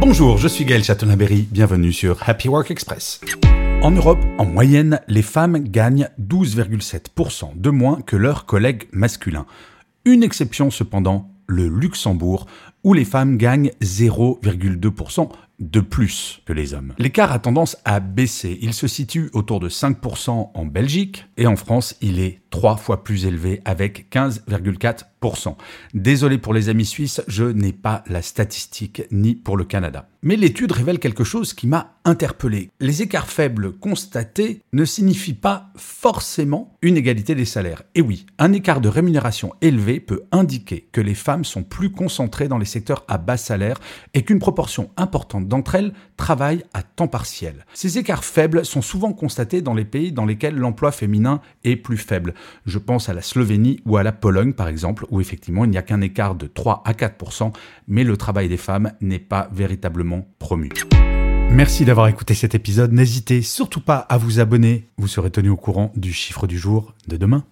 Bonjour, je suis Gaël Chatonaberry, bienvenue sur Happy Work Express. En Europe, en moyenne, les femmes gagnent 12,7% de moins que leurs collègues masculins. Une exception cependant, le Luxembourg, où les femmes gagnent 0,2% de plus que les hommes. L'écart a tendance à baisser. Il se situe autour de 5% en Belgique et en France, il est trois fois plus élevé avec 15,4%. Désolé pour les amis suisses, je n'ai pas la statistique ni pour le Canada. Mais l'étude révèle quelque chose qui m'a interpellé. Les écarts faibles constatés ne signifient pas forcément une égalité des salaires. Et oui, un écart de rémunération élevé peut indiquer que les femmes sont plus concentrées dans les secteurs à bas salaire et qu'une proportion importante d'entre elles travaillent à temps partiel. Ces écarts faibles sont souvent constatés dans les pays dans lesquels l'emploi féminin est plus faible. Je pense à la Slovénie ou à la Pologne par exemple, où effectivement il n'y a qu'un écart de 3 à 4%, mais le travail des femmes n'est pas véritablement promu. Merci d'avoir écouté cet épisode. N'hésitez surtout pas à vous abonner. Vous serez tenu au courant du chiffre du jour de demain.